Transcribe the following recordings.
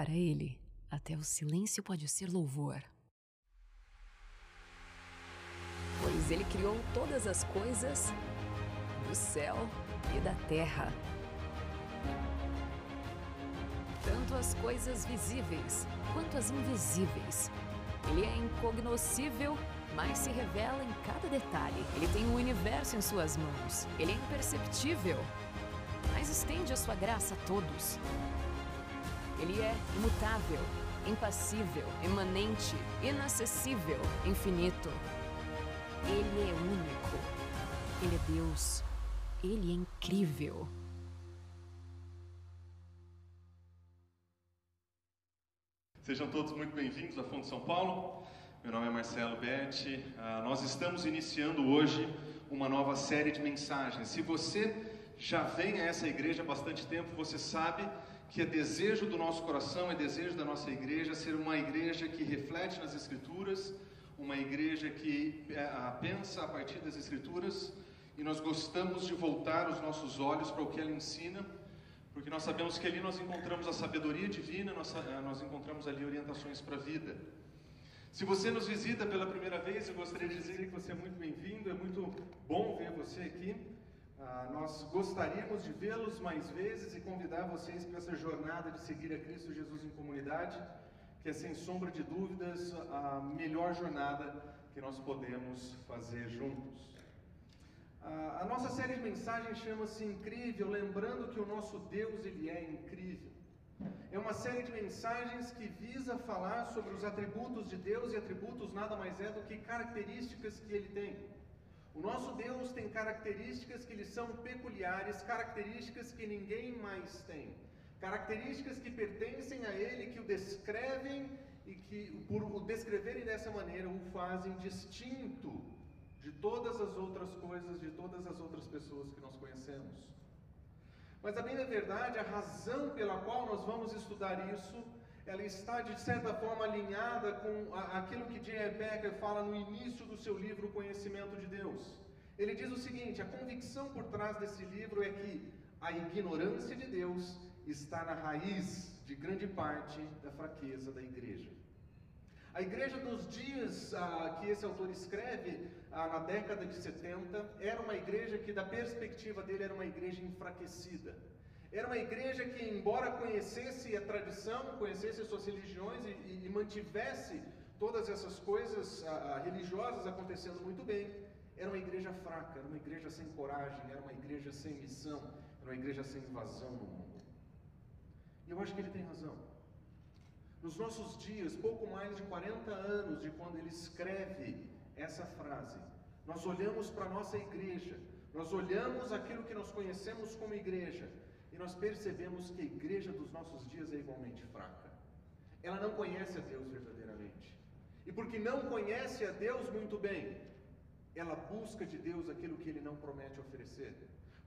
Para ele, até o silêncio pode ser louvor. Pois ele criou todas as coisas do céu e da terra. Tanto as coisas visíveis quanto as invisíveis. Ele é incognoscível, mas se revela em cada detalhe. Ele tem o universo em suas mãos. Ele é imperceptível, mas estende a sua graça a todos. Ele é imutável, impassível, imanente, inacessível, infinito. Ele é único. Ele é Deus. Ele é incrível. Sejam todos muito bem-vindos à Fonte São Paulo. Meu nome é Marcelo Betti. Uh, nós estamos iniciando hoje uma nova série de mensagens. Se você já vem a essa igreja há bastante tempo, você sabe que é desejo do nosso coração, é desejo da nossa igreja ser uma igreja que reflete nas Escrituras, uma igreja que é, pensa a partir das Escrituras, e nós gostamos de voltar os nossos olhos para o que ela ensina, porque nós sabemos que ali nós encontramos a sabedoria divina, nós, nós encontramos ali orientações para a vida. Se você nos visita pela primeira vez, eu gostaria de dizer que você é muito bem-vindo, é muito bom ver você aqui. Ah, nós gostaríamos de vê-los mais vezes e convidar vocês para essa jornada de seguir a Cristo Jesus em comunidade, que é sem sombra de dúvidas a melhor jornada que nós podemos fazer juntos. Ah, a nossa série de mensagens chama-se Incrível, lembrando que o nosso Deus ele é incrível. É uma série de mensagens que visa falar sobre os atributos de Deus e atributos nada mais é do que características que ele tem. O nosso Deus tem características que lhe são peculiares, características que ninguém mais tem, características que pertencem a Ele, que o descrevem e que, por o descreverem dessa maneira, o fazem distinto de todas as outras coisas, de todas as outras pessoas que nós conhecemos. Mas a bem da verdade, a razão pela qual nós vamos estudar isso ela está de certa forma alinhada com aquilo que J.R. Becker fala no início do seu livro O Conhecimento de Deus. Ele diz o seguinte: a convicção por trás desse livro é que a ignorância de Deus está na raiz de grande parte da fraqueza da igreja. A igreja dos dias ah, que esse autor escreve, ah, na década de 70, era uma igreja que, da perspectiva dele, era uma igreja enfraquecida. Era uma igreja que, embora conhecesse a tradição, conhecesse as suas religiões e, e, e mantivesse todas essas coisas a, a, religiosas acontecendo muito bem, era uma igreja fraca, era uma igreja sem coragem, era uma igreja sem missão, era uma igreja sem invasão no mundo. E eu acho que ele tem razão. Nos nossos dias, pouco mais de 40 anos de quando ele escreve essa frase, nós olhamos para a nossa igreja, nós olhamos aquilo que nós conhecemos como igreja, nós percebemos que a igreja dos nossos dias é igualmente fraca. Ela não conhece a Deus verdadeiramente. E porque não conhece a Deus muito bem, ela busca de Deus aquilo que ele não promete oferecer.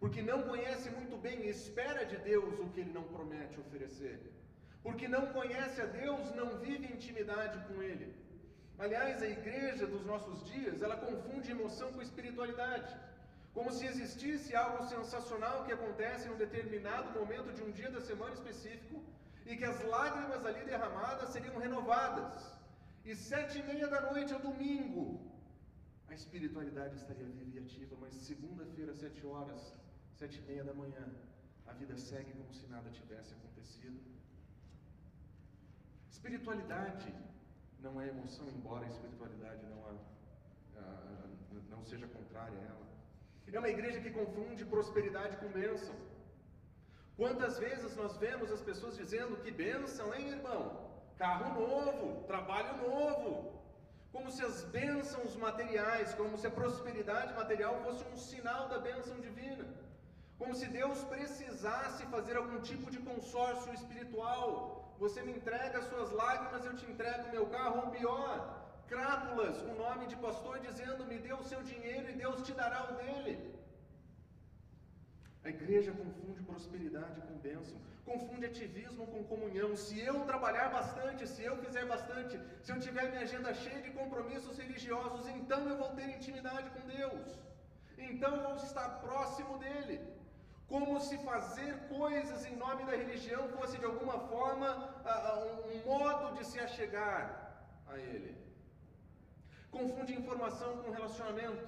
Porque não conhece muito bem e espera de Deus o que ele não promete oferecer. Porque não conhece a Deus, não vive intimidade com ele. Aliás, a igreja dos nossos dias, ela confunde emoção com espiritualidade. Como se existisse algo sensacional que acontece em um determinado momento de um dia da semana específico e que as lágrimas ali derramadas seriam renovadas. E sete e meia da noite é domingo. A espiritualidade estaria viva e ativa, mas segunda-feira, sete horas, sete e meia da manhã, a vida segue como se nada tivesse acontecido. Espiritualidade não é emoção, embora a espiritualidade não, a, a, não seja contrária a ela. É uma igreja que confunde prosperidade com bênção. Quantas vezes nós vemos as pessoas dizendo que bênção, hein, irmão? Carro novo, trabalho novo. Como se as bênçãos materiais, como se a prosperidade material fosse um sinal da bênção divina. Como se Deus precisasse fazer algum tipo de consórcio espiritual. Você me entrega as suas lágrimas, eu te entrego meu carro, ou pior, crápulas, o nome de pastor dizendo: Me dê o seu dinheiro e Deus te dará o dele. A igreja confunde prosperidade com bênção, confunde ativismo com comunhão. Se eu trabalhar bastante, se eu fizer bastante, se eu tiver minha agenda cheia de compromissos religiosos, então eu vou ter intimidade com Deus, então eu vou estar próximo dele. Como se fazer coisas em nome da religião fosse de alguma forma um modo de se achegar a Ele. Confunde informação com relacionamento.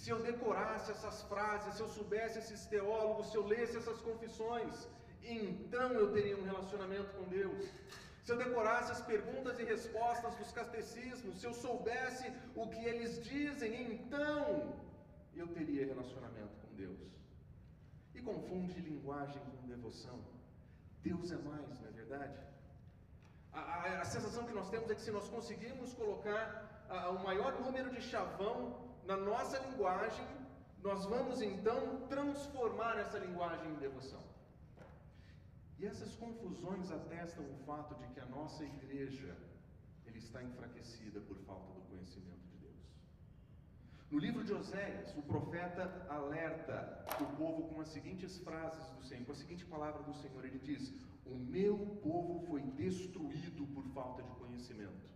Se eu decorasse essas frases, se eu soubesse esses teólogos, se eu lesse essas confissões, então eu teria um relacionamento com Deus. Se eu decorasse as perguntas e respostas dos catecismos, se eu soubesse o que eles dizem, então eu teria relacionamento com Deus. E confunde linguagem com devoção. Deus é mais, não é verdade? A, a, a sensação que nós temos é que se nós conseguirmos colocar a, o maior número de chavão na nossa linguagem, nós vamos então transformar essa linguagem em devoção. E essas confusões atestam o fato de que a nossa igreja ele está enfraquecida por falta do conhecimento de Deus. No livro de Oséias, o profeta alerta o povo com as seguintes frases do Senhor, com a seguinte palavra do Senhor: ele diz: O meu povo foi destruído por falta de conhecimento.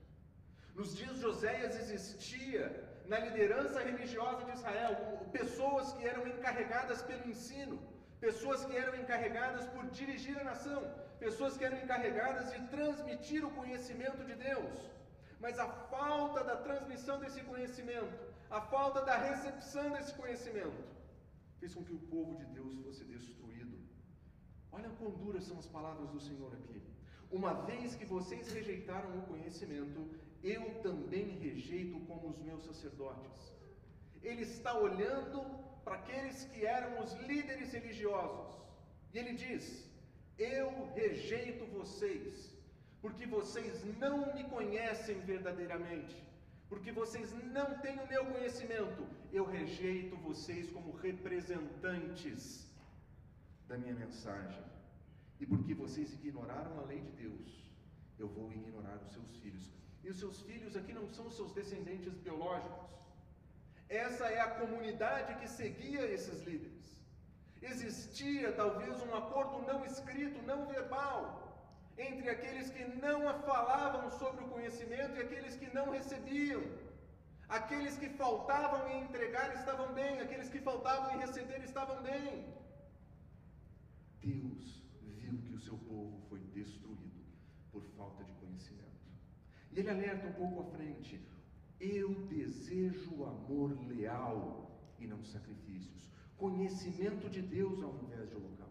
Nos dias de Oséias existia na liderança religiosa de Israel pessoas que eram encarregadas pelo ensino, pessoas que eram encarregadas por dirigir a nação, pessoas que eram encarregadas de transmitir o conhecimento de Deus. Mas a falta da transmissão desse conhecimento, a falta da recepção desse conhecimento, fez com que o povo de Deus fosse destruído. Olha quão duras são as palavras do Senhor aqui. Uma vez que vocês rejeitaram o conhecimento, eu também rejeito como os meus sacerdotes. Ele está olhando para aqueles que eram os líderes religiosos. E ele diz: Eu rejeito vocês, porque vocês não me conhecem verdadeiramente, porque vocês não têm o meu conhecimento. Eu rejeito vocês como representantes da minha mensagem. E porque vocês ignoraram a lei de Deus, eu vou ignorar os seus filhos. E os seus filhos aqui não são os seus descendentes biológicos. Essa é a comunidade que seguia esses líderes. Existia talvez um acordo não escrito, não verbal, entre aqueles que não falavam sobre o conhecimento e aqueles que não recebiam. Aqueles que faltavam em entregar estavam bem, aqueles que faltavam em receber estavam bem. Deus viu que o seu povo foi destruído por falta de conhecimento. E ele alerta um pouco à frente: eu desejo amor leal e não sacrifícios, conhecimento de Deus ao invés de holocaustos.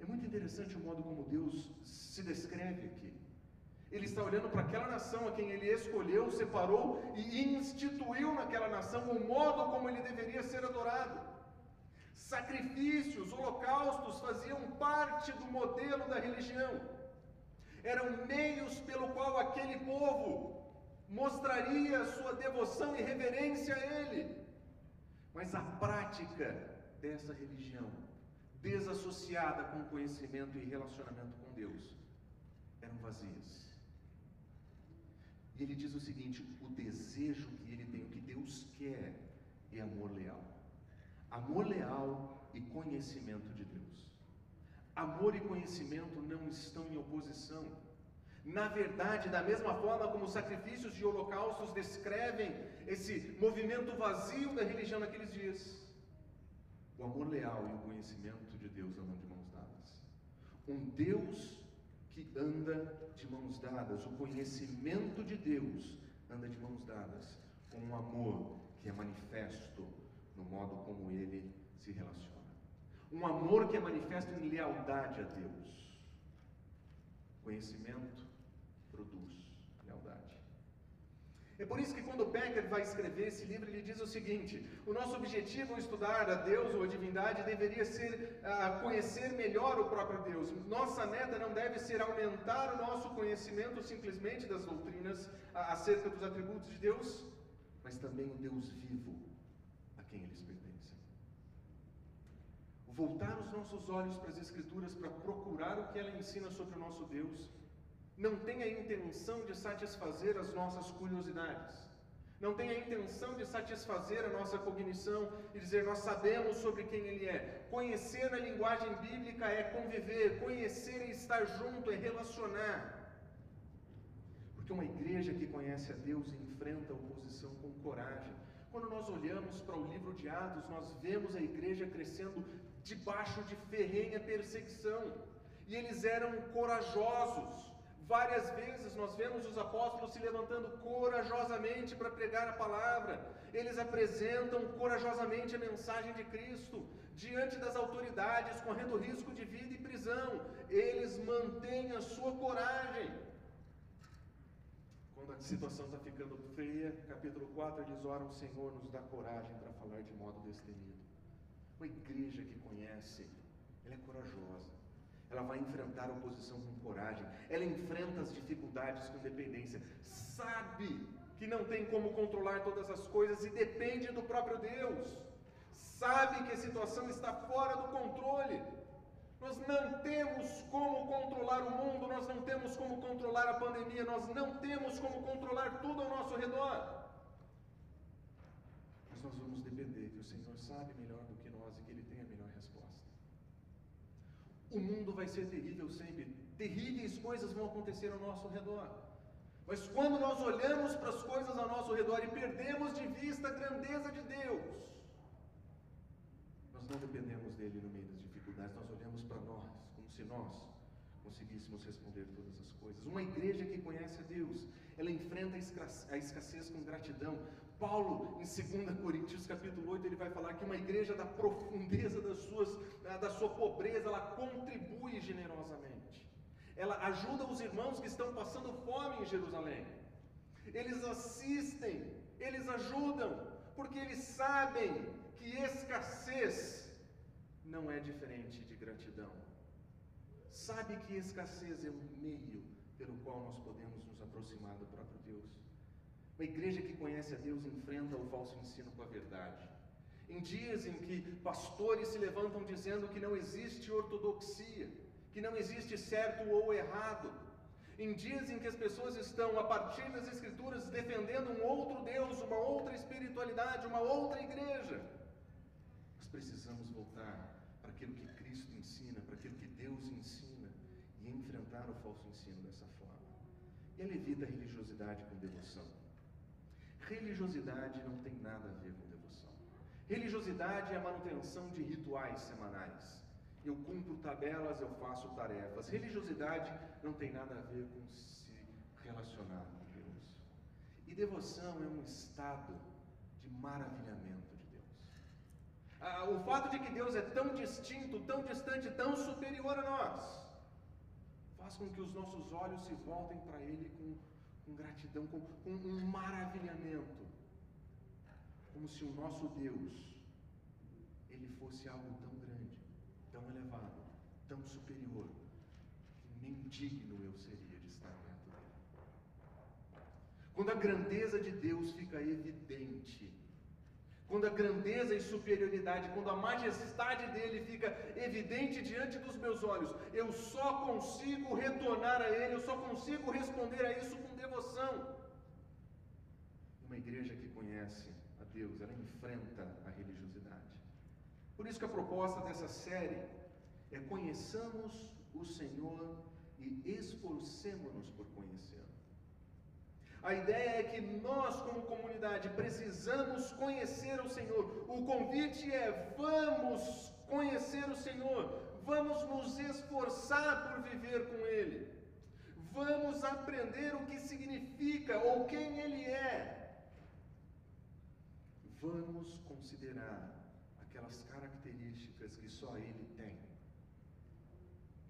É muito interessante o modo como Deus se descreve aqui. Ele está olhando para aquela nação a quem ele escolheu, separou e instituiu naquela nação o modo como ele deveria ser adorado. Sacrifícios, holocaustos faziam parte do modelo da religião. Eram meios pelo qual aquele povo mostraria sua devoção e reverência a Ele. Mas a prática dessa religião, desassociada com conhecimento e relacionamento com Deus, eram vazias. E ele diz o seguinte: o desejo que ele tem, o que Deus quer, é amor leal. Amor leal e conhecimento de Deus. Amor e conhecimento não estão em oposição. Na verdade, da mesma forma como os sacrifícios de holocaustos descrevem esse movimento vazio da religião naqueles dias, o amor leal e o conhecimento de Deus andam de mãos dadas. Um Deus que anda de mãos dadas, o conhecimento de Deus anda de mãos dadas com um amor que é manifesto no modo como ele se relaciona. Um amor que é manifesto em lealdade a Deus. Conhecimento produz lealdade. É por isso que quando Becker vai escrever esse livro, ele diz o seguinte: o nosso objetivo ao estudar a Deus ou a divindade deveria ser uh, conhecer melhor o próprio Deus. Nossa meta não deve ser aumentar o nosso conhecimento simplesmente das doutrinas uh, acerca dos atributos de Deus, mas também o Deus vivo a quem eles pertencem voltar os nossos olhos para as Escrituras para procurar o que ela ensina sobre o nosso Deus, não tem a intenção de satisfazer as nossas curiosidades, não tem a intenção de satisfazer a nossa cognição e dizer nós sabemos sobre quem Ele é. Conhecer na linguagem bíblica é conviver, conhecer e estar junto, é relacionar. Porque uma igreja que conhece a Deus enfrenta a oposição com coragem. Quando nós olhamos para o livro de Atos, nós vemos a igreja crescendo debaixo de ferrenha perseguição. E eles eram corajosos. Várias vezes nós vemos os apóstolos se levantando corajosamente para pregar a palavra. Eles apresentam corajosamente a mensagem de Cristo diante das autoridades, correndo risco de vida e prisão. Eles mantêm a sua coragem. Quando a situação está ficando feia, capítulo 4, eles oram: Senhor, nos dá coragem para falar de modo destemido. Uma igreja que conhece, ela é corajosa. Ela vai enfrentar a oposição com coragem. Ela enfrenta as dificuldades com dependência. Sabe que não tem como controlar todas as coisas e depende do próprio Deus. Sabe que a situação está fora do controle. Nós não temos como controlar o mundo, nós não temos como controlar a pandemia, nós não temos como controlar tudo ao nosso redor. Mas nós vamos depender que o Senhor sabe melhor do que nós e que Ele tem a melhor resposta. O mundo vai ser terrível sempre, terríveis coisas vão acontecer ao nosso redor. Mas quando nós olhamos para as coisas ao nosso redor e perdemos de vista a grandeza de Deus, nós não dependemos dele no meio das dificuldades, nós olhamos para nós, como se nós conseguíssemos responder todas as coisas. Uma igreja que conhece a Deus, ela enfrenta a escassez com gratidão. Paulo, em 2 Coríntios capítulo 8, ele vai falar que uma igreja da profundeza das suas, da sua pobreza, ela contribui generosamente. Ela ajuda os irmãos que estão passando fome em Jerusalém. Eles assistem, eles ajudam, porque eles sabem que escassez não é diferente de gratidão. Sabe que escassez é um meio pelo qual nós podemos nos aproximar do. Uma igreja que conhece a Deus enfrenta o falso ensino com a verdade. Em dias em que pastores se levantam dizendo que não existe ortodoxia, que não existe certo ou errado, em dias em que as pessoas estão, a partir das Escrituras, defendendo um outro Deus, uma outra espiritualidade, uma outra igreja, nós precisamos voltar aquilo que Cristo ensina, para aquilo que Deus ensina e enfrentar o falso ensino dessa forma. E ele evita a religiosidade com devoção. Religiosidade não tem nada a ver com devoção. Religiosidade é a manutenção de rituais semanais. Eu cumpro tabelas, eu faço tarefas. Religiosidade não tem nada a ver com se relacionar com Deus. E devoção é um estado de maravilhamento ah, o fato de que Deus é tão distinto, tão distante, tão superior a nós, faz com que os nossos olhos se voltem para Ele com, com gratidão, com, com um maravilhamento, como se o nosso Deus ele fosse algo tão grande, tão elevado, tão superior, que nem digno eu seria de estar perto dele. Quando a grandeza de Deus fica evidente, quando a grandeza e superioridade, quando a majestade dele fica evidente diante dos meus olhos, eu só consigo retornar a ele, eu só consigo responder a isso com devoção. Uma igreja que conhece a Deus, ela enfrenta a religiosidade. Por isso que a proposta dessa série é conheçamos o Senhor e esforcemos-nos por conhecê-lo. A ideia é que nós, como comunidade, precisamos conhecer o Senhor. O convite é: vamos conhecer o Senhor, vamos nos esforçar por viver com Ele, vamos aprender o que significa ou quem Ele é. Vamos considerar aquelas características que só Ele tem.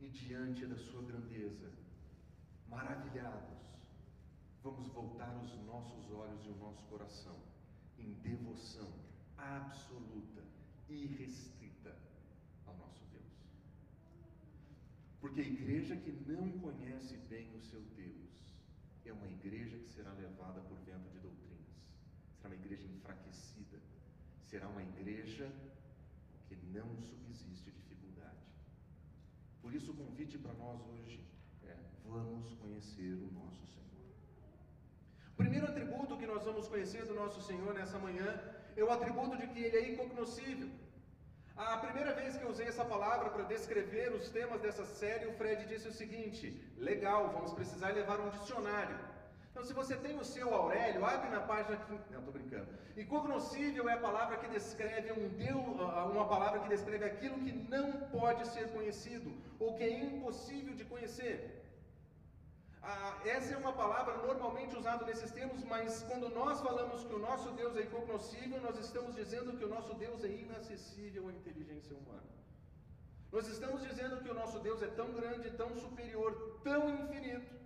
E diante da Sua grandeza, maravilhados, vamos voltar os nossos olhos e o nosso coração em devoção absoluta, irrestrita ao nosso Deus. Porque a igreja que não conhece bem o seu Deus é uma igreja que será levada por vento de doutrinas, será uma igreja enfraquecida, será uma igreja que não subsiste dificuldade. Por isso, o convite para nós hoje é: vamos conhecer o nosso primeiro atributo que nós vamos conhecer do nosso Senhor nessa manhã é o atributo de que Ele é incognoscível. A primeira vez que eu usei essa palavra para descrever os temas dessa série, o Fred disse o seguinte: legal, vamos precisar levar um dicionário. Então, se você tem o seu Aurélio, abre na página. Não, estou brincando. Incognoscível é a palavra que descreve um Deus, uma palavra que descreve aquilo que não pode ser conhecido, ou que é impossível de conhecer. Ah, essa é uma palavra normalmente usada nesses termos, mas quando nós falamos que o nosso Deus é incognoscível, nós estamos dizendo que o nosso Deus é inacessível à inteligência humana. Nós estamos dizendo que o nosso Deus é tão grande, tão superior, tão infinito,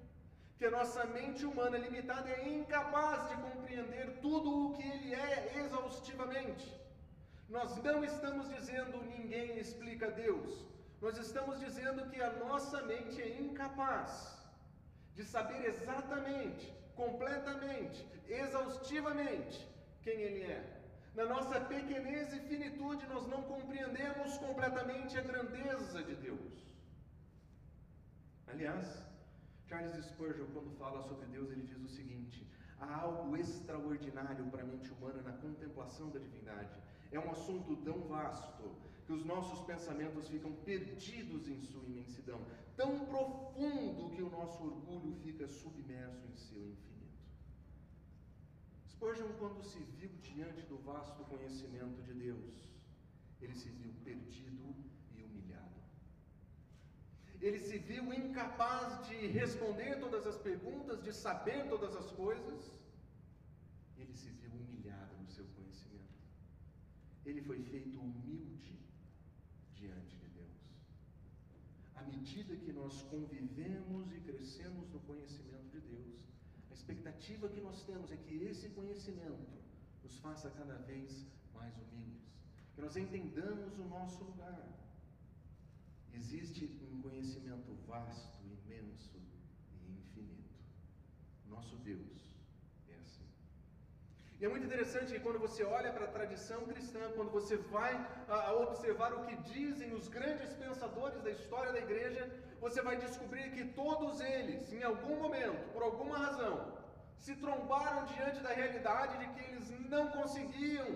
que a nossa mente humana limitada é incapaz de compreender tudo o que Ele é exaustivamente. Nós não estamos dizendo ninguém explica Deus. Nós estamos dizendo que a nossa mente é incapaz de saber exatamente, completamente, exaustivamente quem Ele é. Na nossa pequenez e finitude, nós não compreendemos completamente a grandeza de Deus. Aliás, Charles Spurgeon, quando fala sobre Deus, ele diz o seguinte: há algo extraordinário para a mente humana na contemplação da divindade. É um assunto tão vasto que os nossos pensamentos ficam perdidos em sua imensidão, tão profundo que o nosso orgulho fica submerso em seu infinito. Spurgeon, quando se viu diante do vasto conhecimento de Deus, ele se viu perdido ele se viu incapaz de responder todas as perguntas, de saber todas as coisas. Ele se viu humilhado no seu conhecimento. Ele foi feito humilde diante de Deus. À medida que nós convivemos e crescemos no conhecimento de Deus, a expectativa que nós temos é que esse conhecimento nos faça cada vez mais humildes, que nós entendamos o nosso lugar Existe um conhecimento vasto, imenso e infinito. Nosso Deus. E é muito interessante que quando você olha para a tradição cristã, quando você vai a, observar o que dizem os grandes pensadores da história da igreja, você vai descobrir que todos eles, em algum momento, por alguma razão, se trombaram diante da realidade de que eles não conseguiam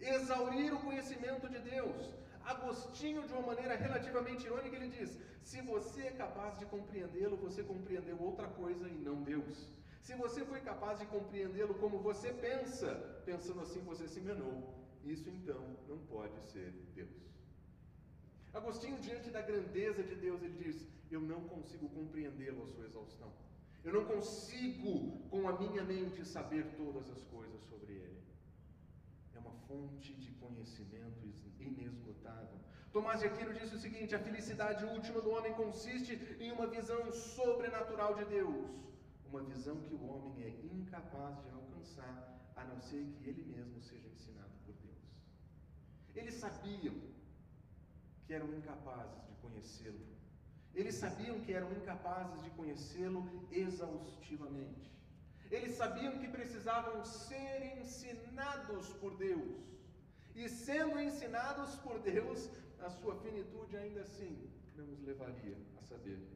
exaurir o conhecimento de Deus. Agostinho, de uma maneira relativamente irônica, ele diz: se você é capaz de compreendê-lo, você compreendeu outra coisa e não Deus. Se você foi capaz de compreendê-lo como você pensa, pensando assim você se enganou. Isso então não pode ser Deus. Agostinho, diante da grandeza de Deus, ele diz: Eu não consigo compreendê-lo a sua exaustão. Eu não consigo, com a minha mente, saber todas as coisas sobre ele. É uma fonte de conhecimento inesgotável. Tomás de Aquino disse o seguinte: a felicidade última do homem consiste em uma visão sobrenatural de Deus, uma visão que o homem é incapaz de alcançar, a não ser que ele mesmo seja ensinado por Deus. Eles sabiam que eram incapazes de conhecê-lo. Eles sabiam que eram incapazes de conhecê-lo exaustivamente. Eles sabiam que precisavam ser ensinados por Deus e sendo ensinados por Deus, a sua finitude ainda assim não os levaria a saber.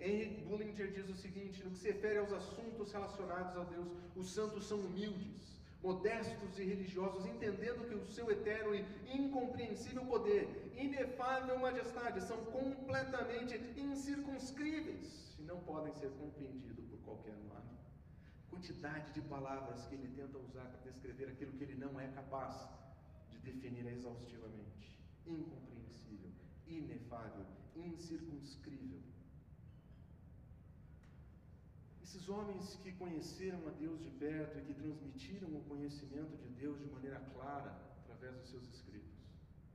Henry Bullinger diz o seguinte: no que se refere aos assuntos relacionados a Deus, os santos são humildes, modestos e religiosos, entendendo que o seu eterno e incompreensível poder, inefável majestade, são completamente incircunscríveis e não podem ser compreendidos por qualquer humano quantidade de palavras que ele tenta usar para descrever aquilo que ele não é capaz de definir exaustivamente. Incompreensível, inefável, incircunscrível. Esses homens que conheceram a Deus de perto e que transmitiram o conhecimento de Deus de maneira clara através dos seus escritos,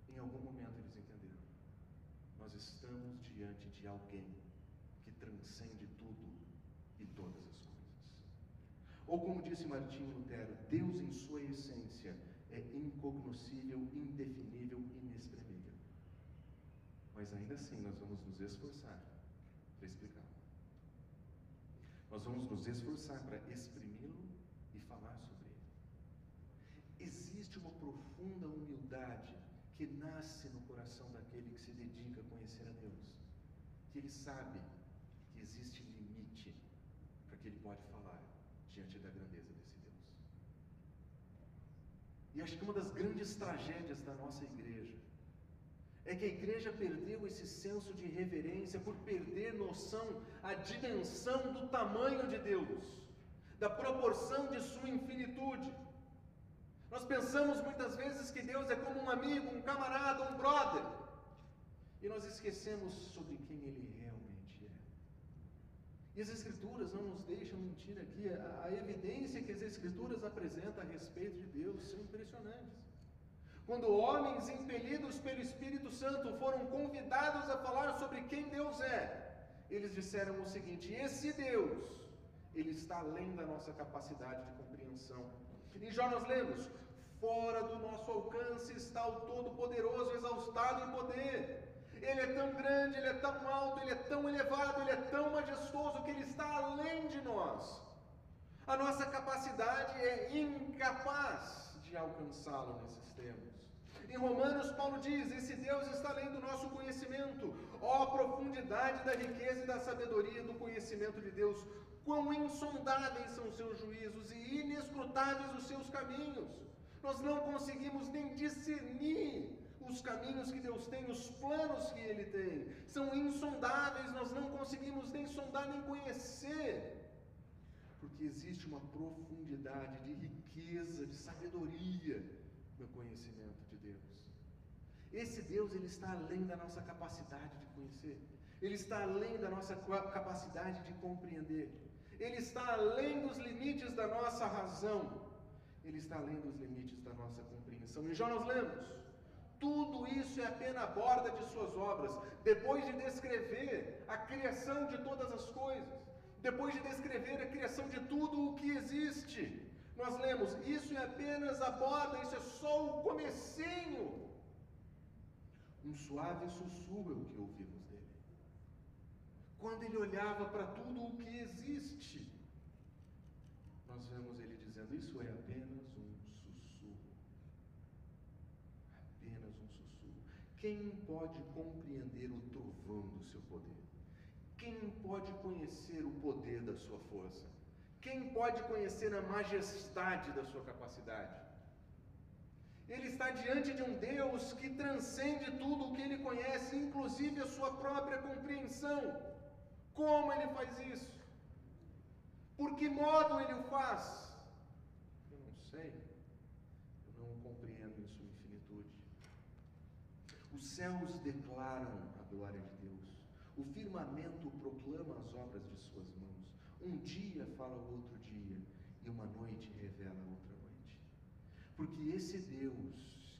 em algum momento eles entenderam. Nós estamos diante de alguém que transcende tudo e todas as ou como disse Martinho Lutero, Deus em sua essência é incognoscível, indefinível, inexprimível. Mas ainda assim nós vamos nos esforçar para explicá-lo. Nós vamos nos esforçar para exprimi-lo e falar sobre ele. Existe uma profunda humildade que nasce no coração daquele que se dedica a conhecer a Deus, que ele sabe que existe limite para que ele pode falar diante da grandeza desse Deus. E acho que uma das grandes tragédias da nossa igreja é que a igreja perdeu esse senso de reverência por perder noção, a dimensão do tamanho de Deus, da proporção de sua infinitude. Nós pensamos muitas vezes que Deus é como um amigo, um camarada, um brother, e nós esquecemos sobre quem Ele realmente é. E as Escrituras não nos deixam mentir aqui, a, a evidência que as Escrituras apresentam a respeito de Deus são impressionantes. Quando homens impelidos pelo Espírito Santo foram convidados a falar sobre quem Deus é, eles disseram o seguinte: esse Deus, ele está além da nossa capacidade de compreensão. Em Jó nós lemos: fora do nosso alcance está o Todo-Poderoso, exaustado em poder. Ele é tão grande, ele é tão alto, ele é tão elevado, ele é tão majestoso que ele está além de nós. A nossa capacidade é incapaz de alcançá-lo nesses termos. Em Romanos, Paulo diz: Esse Deus está além do nosso conhecimento. Ó profundidade da riqueza e da sabedoria do conhecimento de Deus. Quão insondáveis são seus juízos e inescrutáveis os seus caminhos. Nós não conseguimos nem discernir os caminhos que Deus tem, os planos que Ele tem. São insondáveis, nós não conseguimos nem sondar nem conhecer. Porque existe uma profundidade de riqueza, de sabedoria no conhecimento. Esse Deus, ele está além da nossa capacidade de conhecer. Ele está além da nossa capacidade de compreender. Ele está além dos limites da nossa razão. Ele está além dos limites da nossa compreensão. Em Jó nós lemos: tudo isso é apenas a borda de suas obras. Depois de descrever a criação de todas as coisas, depois de descrever a criação de tudo o que existe, nós lemos: isso é apenas a borda, isso é só o comecinho. Um suave sussurro é o que ouvimos dele. Quando ele olhava para tudo o que existe, nós vemos ele dizendo: Isso é apenas um sussurro. Apenas um sussurro. Quem pode compreender o trovão do seu poder? Quem pode conhecer o poder da sua força? Quem pode conhecer a majestade da sua capacidade? Ele está diante de um Deus que transcende tudo o que ele conhece, inclusive a sua própria compreensão. Como ele faz isso? Por que modo ele o faz? Eu não sei. Eu não compreendo em sua infinitude. Os céus declaram a glória de Deus. O firmamento proclama as obras de suas mãos. Um dia fala o outro dia, e uma noite. Porque esse Deus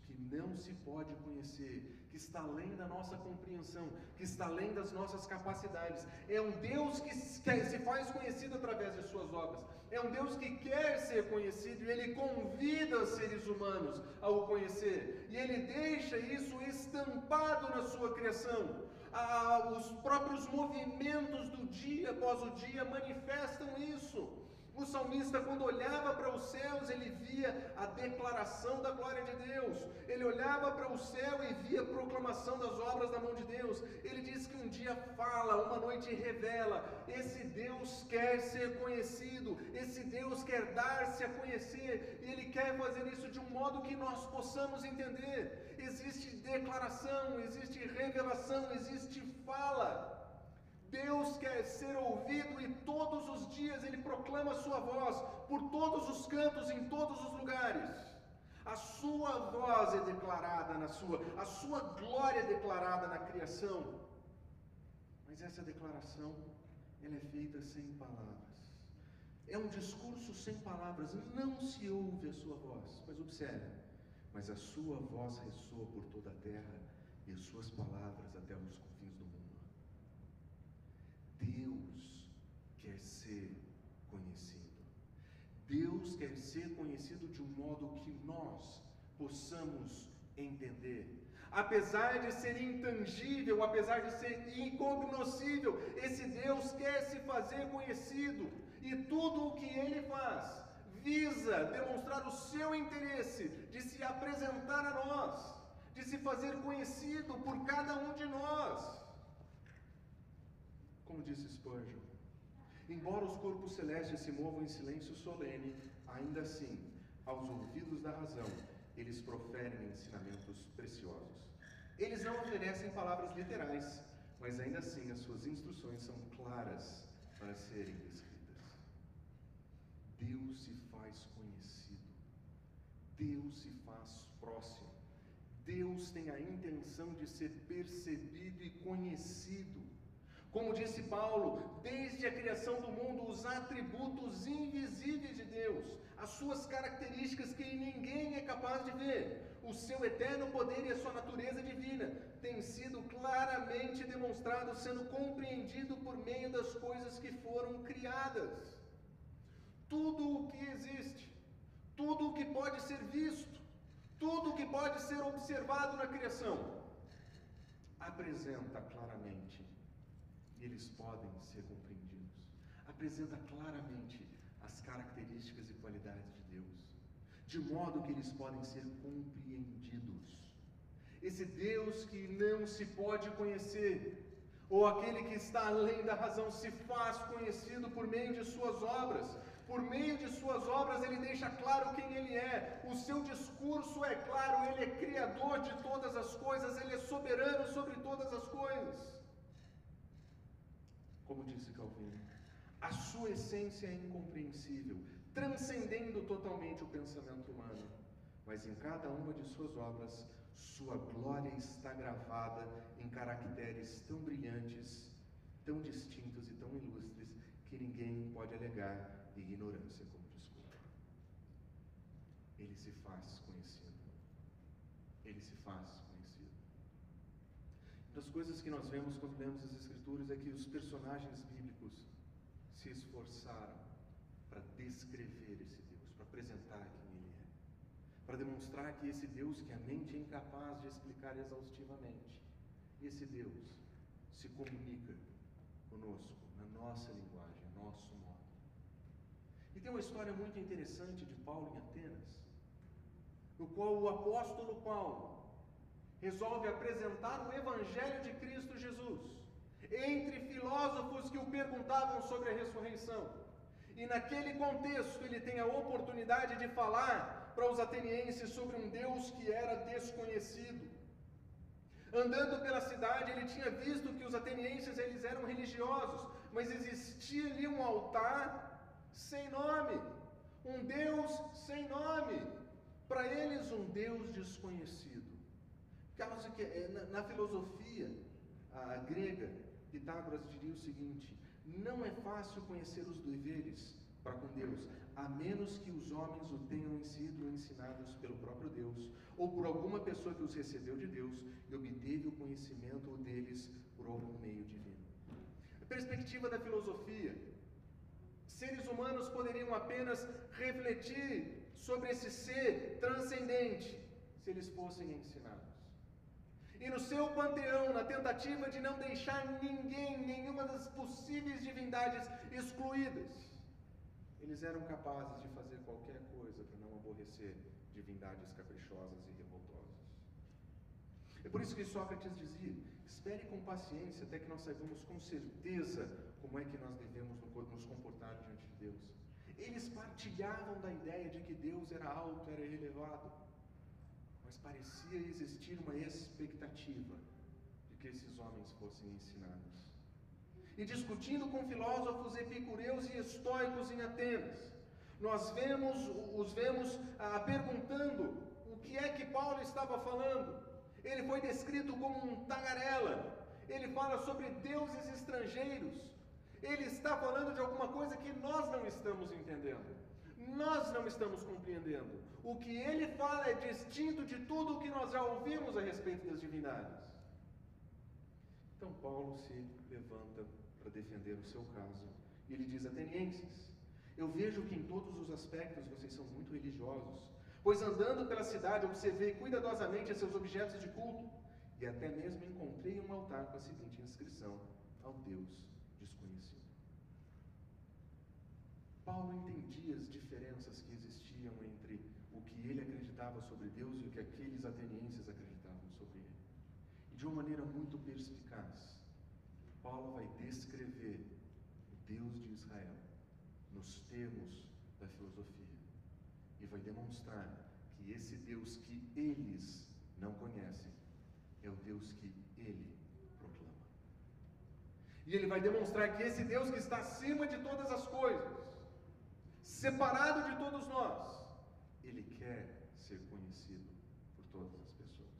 que não se pode conhecer, que está além da nossa compreensão, que está além das nossas capacidades, é um Deus que se faz conhecido através de suas obras. É um Deus que quer ser conhecido e ele convida os seres humanos a o conhecer. E ele deixa isso estampado na sua criação ah, os próprios movimentos do dia após o dia manifestam isso. O salmista, quando olhava para os céus, ele via a declaração da glória de Deus. Ele olhava para o céu e via a proclamação das obras da mão de Deus. Ele diz que um dia fala, uma noite revela. Esse Deus quer ser conhecido. Esse Deus quer dar-se a conhecer. E Ele quer fazer isso de um modo que nós possamos entender. Existe declaração, existe revelação, existe fala. Deus quer ser ouvido e todos os dias Ele proclama a sua voz por todos os cantos, em todos os lugares. A sua voz é declarada na sua, a sua glória é declarada na criação. Mas essa declaração, ela é feita sem palavras. É um discurso sem palavras, não se ouve a sua voz. Mas observe, mas a sua voz ressoa por toda a terra e as suas palavras até os Deus quer ser conhecido. Deus quer ser conhecido de um modo que nós possamos entender. Apesar de ser intangível, apesar de ser incognoscível, esse Deus quer se fazer conhecido. E tudo o que ele faz visa demonstrar o seu interesse de se apresentar a nós, de se fazer conhecido por cada um de nós. Como disse Spurgeon, embora os corpos celestes se movam em silêncio solene, ainda assim, aos ouvidos da razão, eles proferem ensinamentos preciosos. Eles não oferecem palavras literais, mas ainda assim as suas instruções são claras para serem descritas. Deus se faz conhecido, Deus se faz próximo, Deus tem a intenção de ser percebido e conhecido. Como disse Paulo, desde a criação do mundo, os atributos invisíveis de Deus, as suas características que ninguém é capaz de ver, o seu eterno poder e a sua natureza divina, têm sido claramente demonstrados, sendo compreendido por meio das coisas que foram criadas. Tudo o que existe, tudo o que pode ser visto, tudo o que pode ser observado na criação, apresenta claramente eles podem ser compreendidos. Apresenta claramente as características e qualidades de Deus, de modo que eles podem ser compreendidos. Esse Deus que não se pode conhecer, ou aquele que está além da razão, se faz conhecido por meio de suas obras. Por meio de suas obras, ele deixa claro quem ele é. O seu discurso é claro, ele é criador de todas as coisas, ele é soberano sobre todas as coisas como disse Calvino, a sua essência é incompreensível, transcendendo totalmente o pensamento humano, mas em cada uma de suas obras, sua glória está gravada em caracteres tão brilhantes, tão distintos e tão ilustres, que ninguém pode alegar ignorância como desculpa. Ele se faz conhecido. Ele se faz das coisas que nós vemos quando lemos as Escrituras é que os personagens bíblicos se esforçaram para descrever esse Deus, para apresentar quem Ele é, para demonstrar que esse Deus que a mente é incapaz de explicar exaustivamente, esse Deus se comunica conosco na nossa linguagem, nosso modo. E tem uma história muito interessante de Paulo em Atenas, no qual o apóstolo Paulo resolve apresentar o Evangelho de Cristo Jesus entre filósofos que o perguntavam sobre a ressurreição. E naquele contexto ele tem a oportunidade de falar para os atenienses sobre um Deus que era desconhecido. Andando pela cidade, ele tinha visto que os atenienses eles eram religiosos, mas existia ali um altar sem nome, um Deus sem nome. Para eles, um Deus desconhecido. É, na, filosofia grega, Pitágoras diria o seguinte: não é fácil conhecer os deveres para com Deus, a menos que os homens o tenham sido ensinados pelo próprio Deus, ou por alguma pessoa que os recebeu de Deus e obteve o conhecimento deles por algum meio divino. A perspectiva da filosofia, seres humanos poderiam apenas refletir sobre esse ser transcendente se eles fossem ensinados e no seu panteão, na tentativa de não deixar ninguém, nenhuma das possíveis divindades excluídas, eles eram capazes de fazer qualquer coisa para não aborrecer divindades caprichosas e revoltosas. É por isso que Sócrates dizia: espere com paciência até que nós saibamos com certeza como é que nós devemos nos comportar diante de Deus. Eles partilhavam da ideia de que Deus era alto, era elevado mas parecia existir uma expectativa de que esses homens fossem ensinados. E discutindo com filósofos epicureus e estoicos em Atenas, nós vemos, os vemos ah, perguntando o que é que Paulo estava falando. Ele foi descrito como um tagarela. Ele fala sobre deuses estrangeiros. Ele está falando de alguma coisa que nós não estamos entendendo nós não estamos compreendendo. O que ele fala é distinto de tudo o que nós já ouvimos a respeito das divindades. Então Paulo se levanta para defender o seu caso. Ele diz: Atenienses, eu vejo que em todos os aspectos vocês são muito religiosos, pois andando pela cidade observei cuidadosamente seus objetos de culto e até mesmo encontrei um altar com a seguinte inscrição: ao Deus desconhecido. Paulo entendia as diferenças que existiam entre o que ele acreditava sobre Deus e o que aqueles atenienses acreditavam sobre ele. E de uma maneira muito perspicaz, Paulo vai descrever o Deus de Israel nos termos da filosofia e vai demonstrar que esse Deus que eles não conhecem é o Deus que ele proclama. E ele vai demonstrar que esse Deus que está acima de todas as coisas, separado de todos nós, ele quer ser conhecido por todas as pessoas.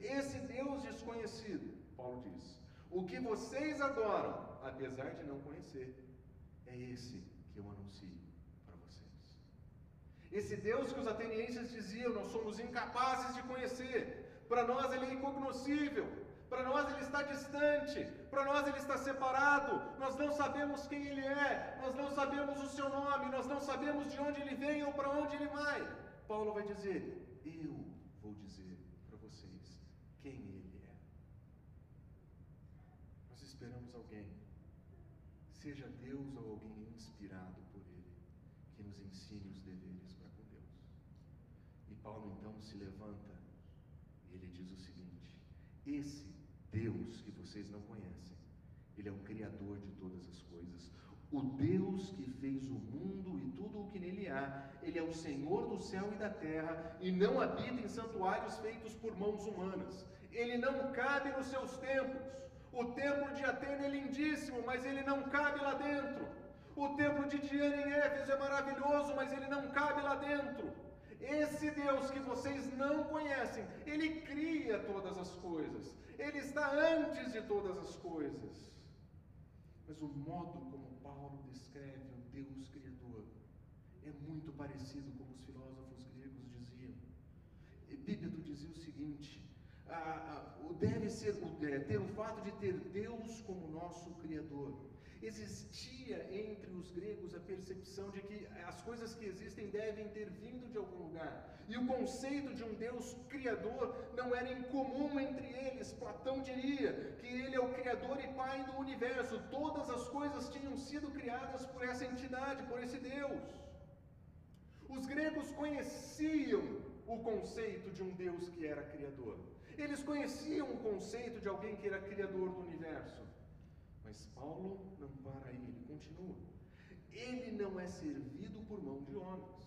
Esse Deus desconhecido, Paulo diz, o que vocês adoram, apesar de não conhecer, é esse que eu anuncio para vocês. Esse Deus que os atenienses diziam, nós somos incapazes de conhecer, para nós ele é incognoscível, para nós ele está distante, para nós ele está separado, nós não sabemos quem ele é, nós não sabemos o seu nome, nós não sabemos de onde ele vem ou para onde ele vai. Paulo vai dizer: Eu vou dizer para vocês quem ele é. Nós esperamos alguém, seja Deus ou alguém inspirado por ele, que nos ensine os deveres para com Deus. E Paulo então se levanta e ele diz o seguinte: Esse Deus que vocês não conhecem. Ele é o Criador de todas as coisas. O Deus que fez o mundo e tudo o que nele há. Ele é o Senhor do céu e da terra e não habita em santuários feitos por mãos humanas. Ele não cabe nos seus templos. O templo de Atena é lindíssimo, mas ele não cabe lá dentro. O templo de Diana em Éfeso é maravilhoso, mas ele não cabe lá dentro. Esse Deus que vocês não conhecem, ele cria todas as coisas. Ele está antes de todas as coisas. Mas o modo como Paulo descreve o Deus Criador é muito parecido com os filósofos gregos diziam. Epíteto dizia o seguinte: ah, ah, deve ser é, ter o fato de ter Deus como nosso Criador existia entre os gregos a percepção de que as coisas que existem devem ter vindo de algum lugar. E o conceito de um Deus criador não era incomum entre eles. Platão diria que ele é o criador e pai do universo. Todas as coisas tinham sido criadas por essa entidade, por esse Deus. Os gregos conheciam o conceito de um Deus que era criador. Eles conheciam o conceito de alguém que era criador do universo. Mas Paulo não para aí, ele continua. Ele não é servido por mão de homens.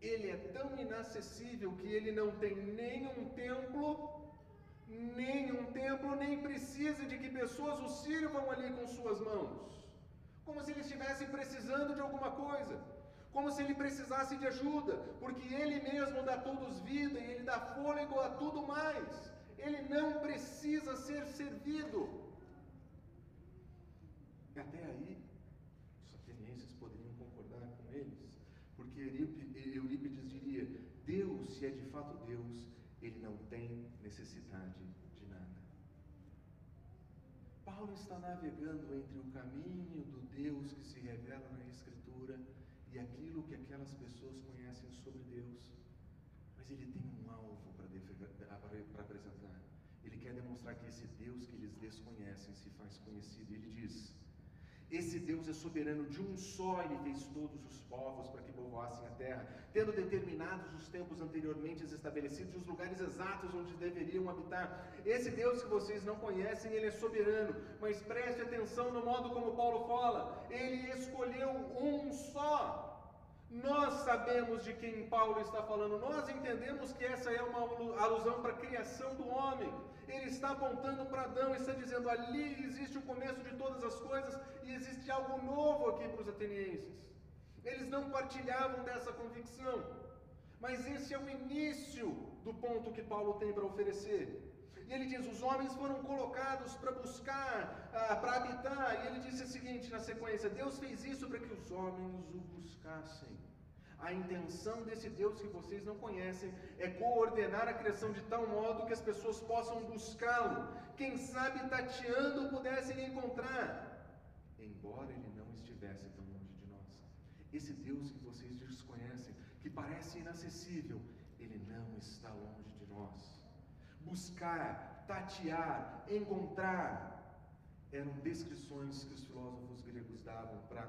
Ele é tão inacessível que ele não tem nenhum templo, nenhum templo, nem precisa de que pessoas o sirvam ali com suas mãos. Como se ele estivesse precisando de alguma coisa como se ele precisasse de ajuda, porque ele mesmo dá todos vida e ele dá fôlego a tudo mais. Ele não precisa ser servido. E até aí, os atenienses poderiam concordar com eles, porque Eurípides diria: Deus, se é de fato Deus, ele não tem necessidade de nada. Paulo está navegando entre o caminho do Deus que se revela na Escritura e aquilo que aquelas pessoas conhecem sobre Deus. Mas ele tem um alvo para apresentar. Ele quer demonstrar que esse Deus que eles desconhecem se faz conhecido. Ele diz: esse Deus é soberano de um só, ele fez todos os povos para que povoassem a terra, tendo determinados os tempos anteriormente estabelecidos, os lugares exatos onde deveriam habitar. Esse Deus que vocês não conhecem, ele é soberano, mas preste atenção no modo como Paulo fala, ele escolheu um só. Nós sabemos de quem Paulo está falando, nós entendemos que essa é uma alusão para a criação do homem. Ele está apontando para Adão e está dizendo: ali existe o começo de todas as coisas e existe algo novo aqui para os atenienses. Eles não partilhavam dessa convicção, mas esse é o início do ponto que Paulo tem para oferecer. E ele diz: os homens foram colocados para buscar, ah, para habitar. E ele disse o seguinte na sequência: Deus fez isso para que os homens o buscassem. A intenção desse Deus que vocês não conhecem é coordenar a criação de tal modo que as pessoas possam buscá-lo. Quem sabe tateando pudessem encontrar, embora ele não estivesse tão longe de nós. Esse Deus que vocês desconhecem, que parece inacessível, ele não está longe de nós buscar, tatear, encontrar, eram descrições que os filósofos gregos davam para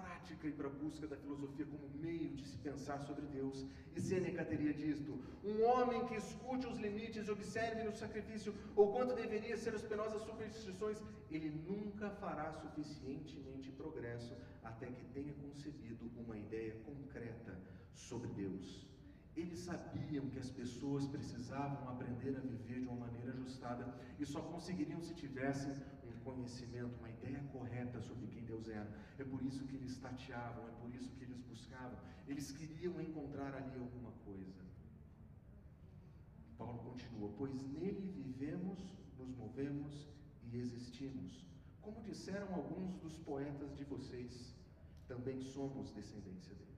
prática e para a busca da filosofia como meio de se pensar sobre Deus. E Sêneca teria dito: um homem que escute os limites e observe no sacrifício ou quanto deveria ser as penosas superstições, ele nunca fará suficientemente progresso até que tenha concebido uma ideia concreta sobre Deus. Eles sabiam que as pessoas precisavam aprender a viver de uma maneira ajustada e só conseguiriam se tivessem conhecimento, uma ideia correta sobre quem Deus era. É por isso que eles tateavam, é por isso que eles buscavam. Eles queriam encontrar ali alguma coisa. Paulo continua: Pois nele vivemos, nos movemos e existimos. Como disseram alguns dos poetas de vocês, também somos descendência dele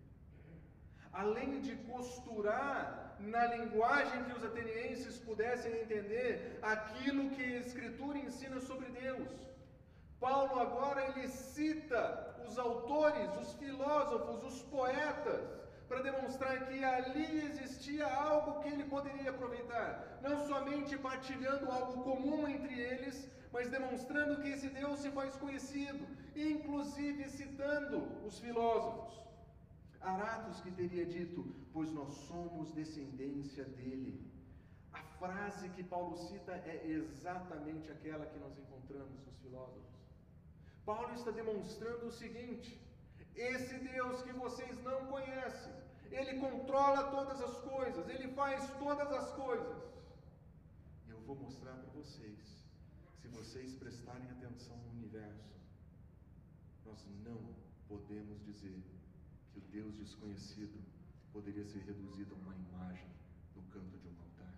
além de costurar na linguagem que os atenienses pudessem entender aquilo que a Escritura ensina sobre Deus. Paulo agora ele cita os autores, os filósofos, os poetas, para demonstrar que ali existia algo que ele poderia aproveitar, não somente partilhando algo comum entre eles, mas demonstrando que esse Deus se faz conhecido, inclusive citando os filósofos. Aratos que teria dito: Pois nós somos descendência dele. A frase que Paulo cita é exatamente aquela que nós encontramos nos filósofos. Paulo está demonstrando o seguinte: esse Deus que vocês não conhecem, ele controla todas as coisas, ele faz todas as coisas. Eu vou mostrar para vocês, se vocês prestarem atenção no universo, nós não podemos dizer Deus desconhecido poderia ser reduzido a uma imagem no canto de um altar.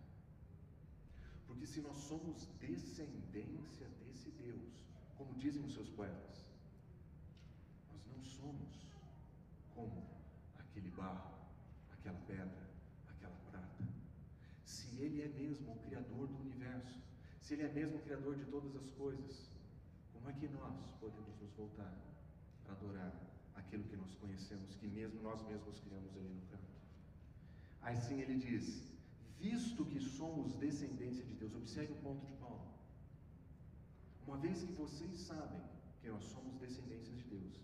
Porque se nós somos descendência desse Deus, como dizem os seus poetas, nós não somos como aquele barro, aquela pedra, aquela prata. Se Ele é mesmo o Criador do universo, se Ele é mesmo o Criador de todas as coisas, como é que nós podemos nos voltar para adorar aquilo que nós conhecemos, que mesmo nós mesmos criamos ali no canto. Assim ele diz: visto que somos descendência de Deus, observe o ponto de Paulo. Uma vez que vocês sabem que nós somos descendências de Deus,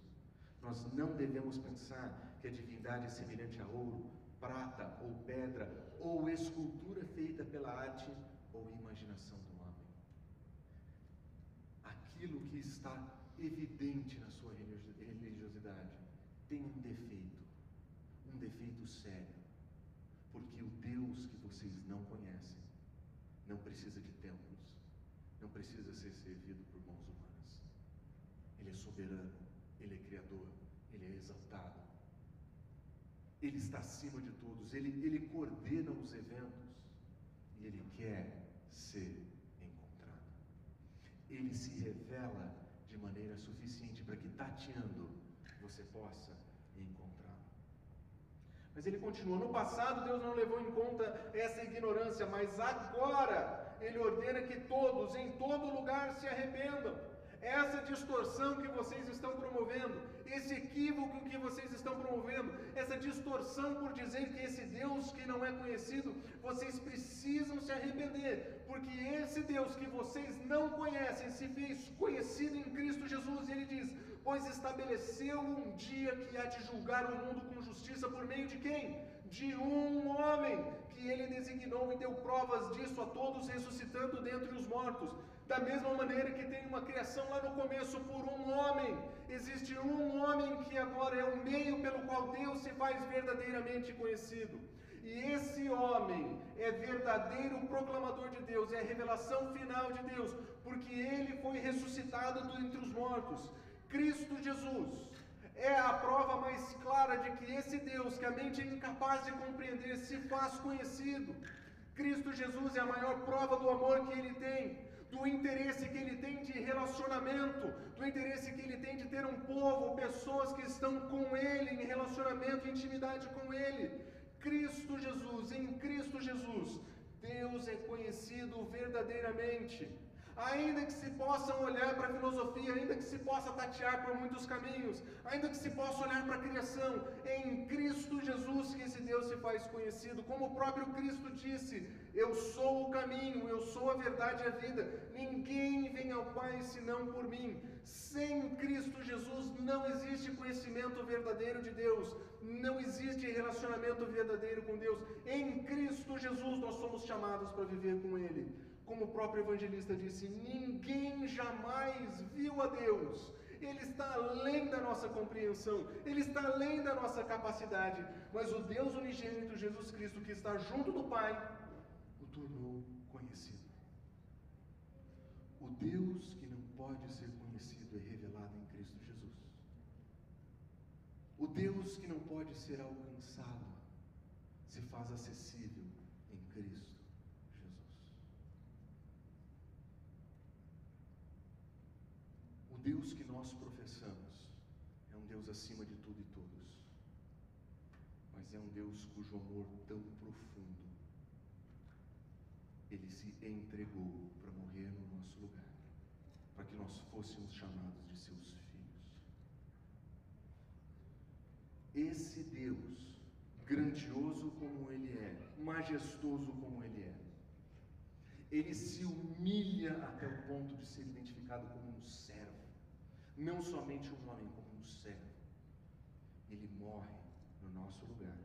nós não devemos pensar que a divindade é semelhante a ouro, prata ou pedra, ou escultura feita pela arte ou imaginação do homem. Aquilo que está evidente na sua tem um defeito, um defeito sério, porque o Deus que vocês não conhecem não precisa de templos, não precisa ser servido por mãos humanas. Ele é soberano, ele é criador, ele é exaltado. Ele está acima de todos, ele, ele coordena os eventos e ele quer ser encontrado. Ele se revela de maneira suficiente para que tateando você possa. Mas ele continua: no passado Deus não levou em conta essa ignorância, mas agora ele ordena que todos, em todo lugar, se arrependam. Essa distorção que vocês estão promovendo, esse equívoco que vocês estão promovendo, essa distorção por dizer que esse Deus que não é conhecido, vocês precisam se arrepender, porque esse Deus que vocês não conhecem se fez conhecido em Cristo Jesus, e ele diz: pois estabeleceu um dia que há de julgar o mundo com justiça por meio de quem? De um homem que ele designou e deu provas disso a todos, ressuscitando dentre os mortos. Da mesma maneira que tem uma criação lá no começo por um homem, existe um homem que agora é o meio pelo qual Deus se faz verdadeiramente conhecido. E esse homem é verdadeiro proclamador de Deus, é a revelação final de Deus, porque ele foi ressuscitado entre os mortos. Cristo Jesus é a prova mais clara de que esse Deus, que a mente é incapaz de compreender, se faz conhecido. Cristo Jesus é a maior prova do amor que ele tem, do interesse que ele tem de relacionamento, do interesse que ele tem de ter um povo, pessoas que estão com ele, em relacionamento, intimidade com ele. Cristo Jesus, em Cristo Jesus, Deus é conhecido verdadeiramente. Ainda que se possam olhar para a filosofia, ainda que se possa tatear por muitos caminhos, ainda que se possa olhar para a criação, é em Cristo Jesus que esse Deus se faz conhecido. Como o próprio Cristo disse: Eu sou o caminho, eu sou a verdade e a vida. Ninguém vem ao Pai senão por mim. Sem Cristo Jesus não existe conhecimento verdadeiro de Deus, não existe relacionamento verdadeiro com Deus. Em Cristo Jesus nós somos chamados para viver com Ele. Como o próprio evangelista disse, ninguém jamais viu a Deus. Ele está além da nossa compreensão, ele está além da nossa capacidade. Mas o Deus unigênito, Jesus Cristo, que está junto do Pai, o tornou conhecido. Deus que não pode ser conhecido é revelado em Cristo Jesus. O Deus que não pode ser alcançado se faz acessível em Cristo Jesus. O Deus que nós professamos é um Deus acima de tudo e todos, mas é um Deus cujo amor tão profundo ele se entregou para morrer no nosso lugar, para que nós fôssemos chamados de seus filhos. Esse Deus, grandioso como Ele é, majestoso como Ele é, ele se humilha até o ponto de ser identificado não somente um homem, como um servo. Ele morre no nosso lugar,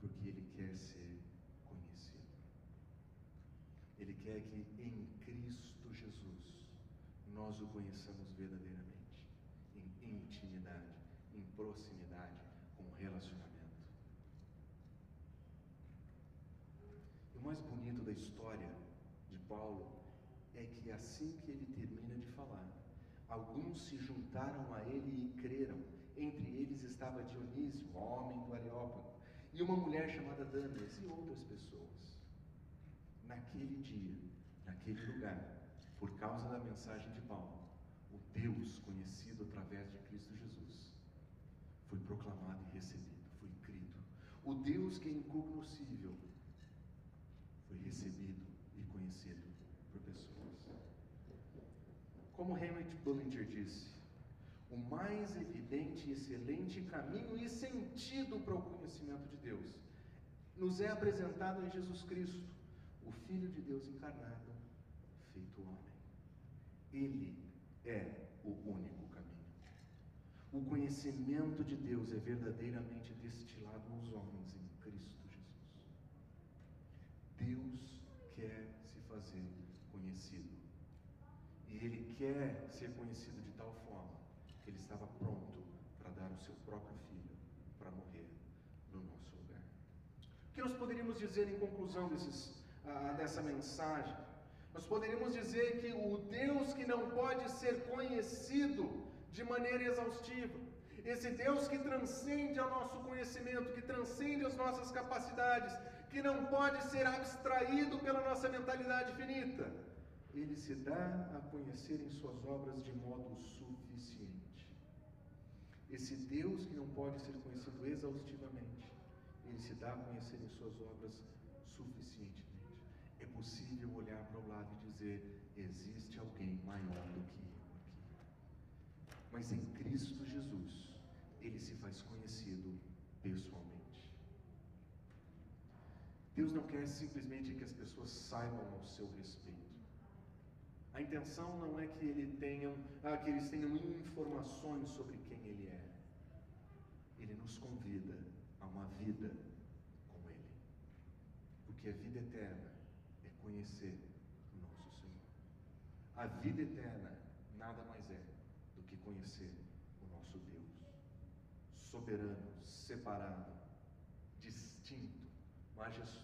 porque ele quer ser conhecido. Ele quer que em Cristo Jesus nós o conheçamos verdadeiramente, em intimidade, em proximidade, com relacionamento. E o mais bonito da história de Paulo é que assim que ele termina de falar, alguns se juntaram a ele e creram. Entre eles estava Dionísio, homem do Areópago, e uma mulher chamada Damas e outras pessoas naquele dia, naquele lugar, por causa da mensagem de Paulo, o Deus conhecido através de Cristo Jesus foi proclamado e recebido, foi crido. O Deus que é incognoscível foi recebido e conhecido por pessoas. Como Henry Bullinger disse, o mais evidente e excelente caminho e sentido para o conhecimento de Deus nos é apresentado em Jesus Cristo o Filho de Deus encarnado, feito homem. Ele é o único caminho. O conhecimento de Deus é verdadeiramente destilado aos homens em Cristo Jesus. Deus quer se fazer Ele quer ser conhecido de tal forma que Ele estava pronto para dar o seu próprio Filho para morrer no nosso lugar. O que nós poderíamos dizer em conclusão desses ah, dessa mensagem. Nós poderíamos dizer que o Deus que não pode ser conhecido de maneira exaustiva, esse Deus que transcende ao nosso conhecimento, que transcende as nossas capacidades, que não pode ser abstraído pela nossa mentalidade finita, ele se dá a conhecer em suas obras de modo suficiente. Esse Deus que não pode ser conhecido exaustivamente, ele se dá a conhecer em suas obras suficientemente é possível olhar para o lado e dizer: existe alguém maior do que eu aqui. Mas em Cristo Jesus, ele se faz conhecido pessoalmente. Deus não quer simplesmente que as pessoas saibam ao seu respeito. A intenção não é que, ele tenham, ah, que eles tenham informações sobre quem Ele é. Ele nos convida a uma vida com Ele. Porque a vida eterna é conhecer o nosso Senhor. A vida eterna nada mais é do que conhecer o nosso Deus, soberano, separado, distinto, majestoso,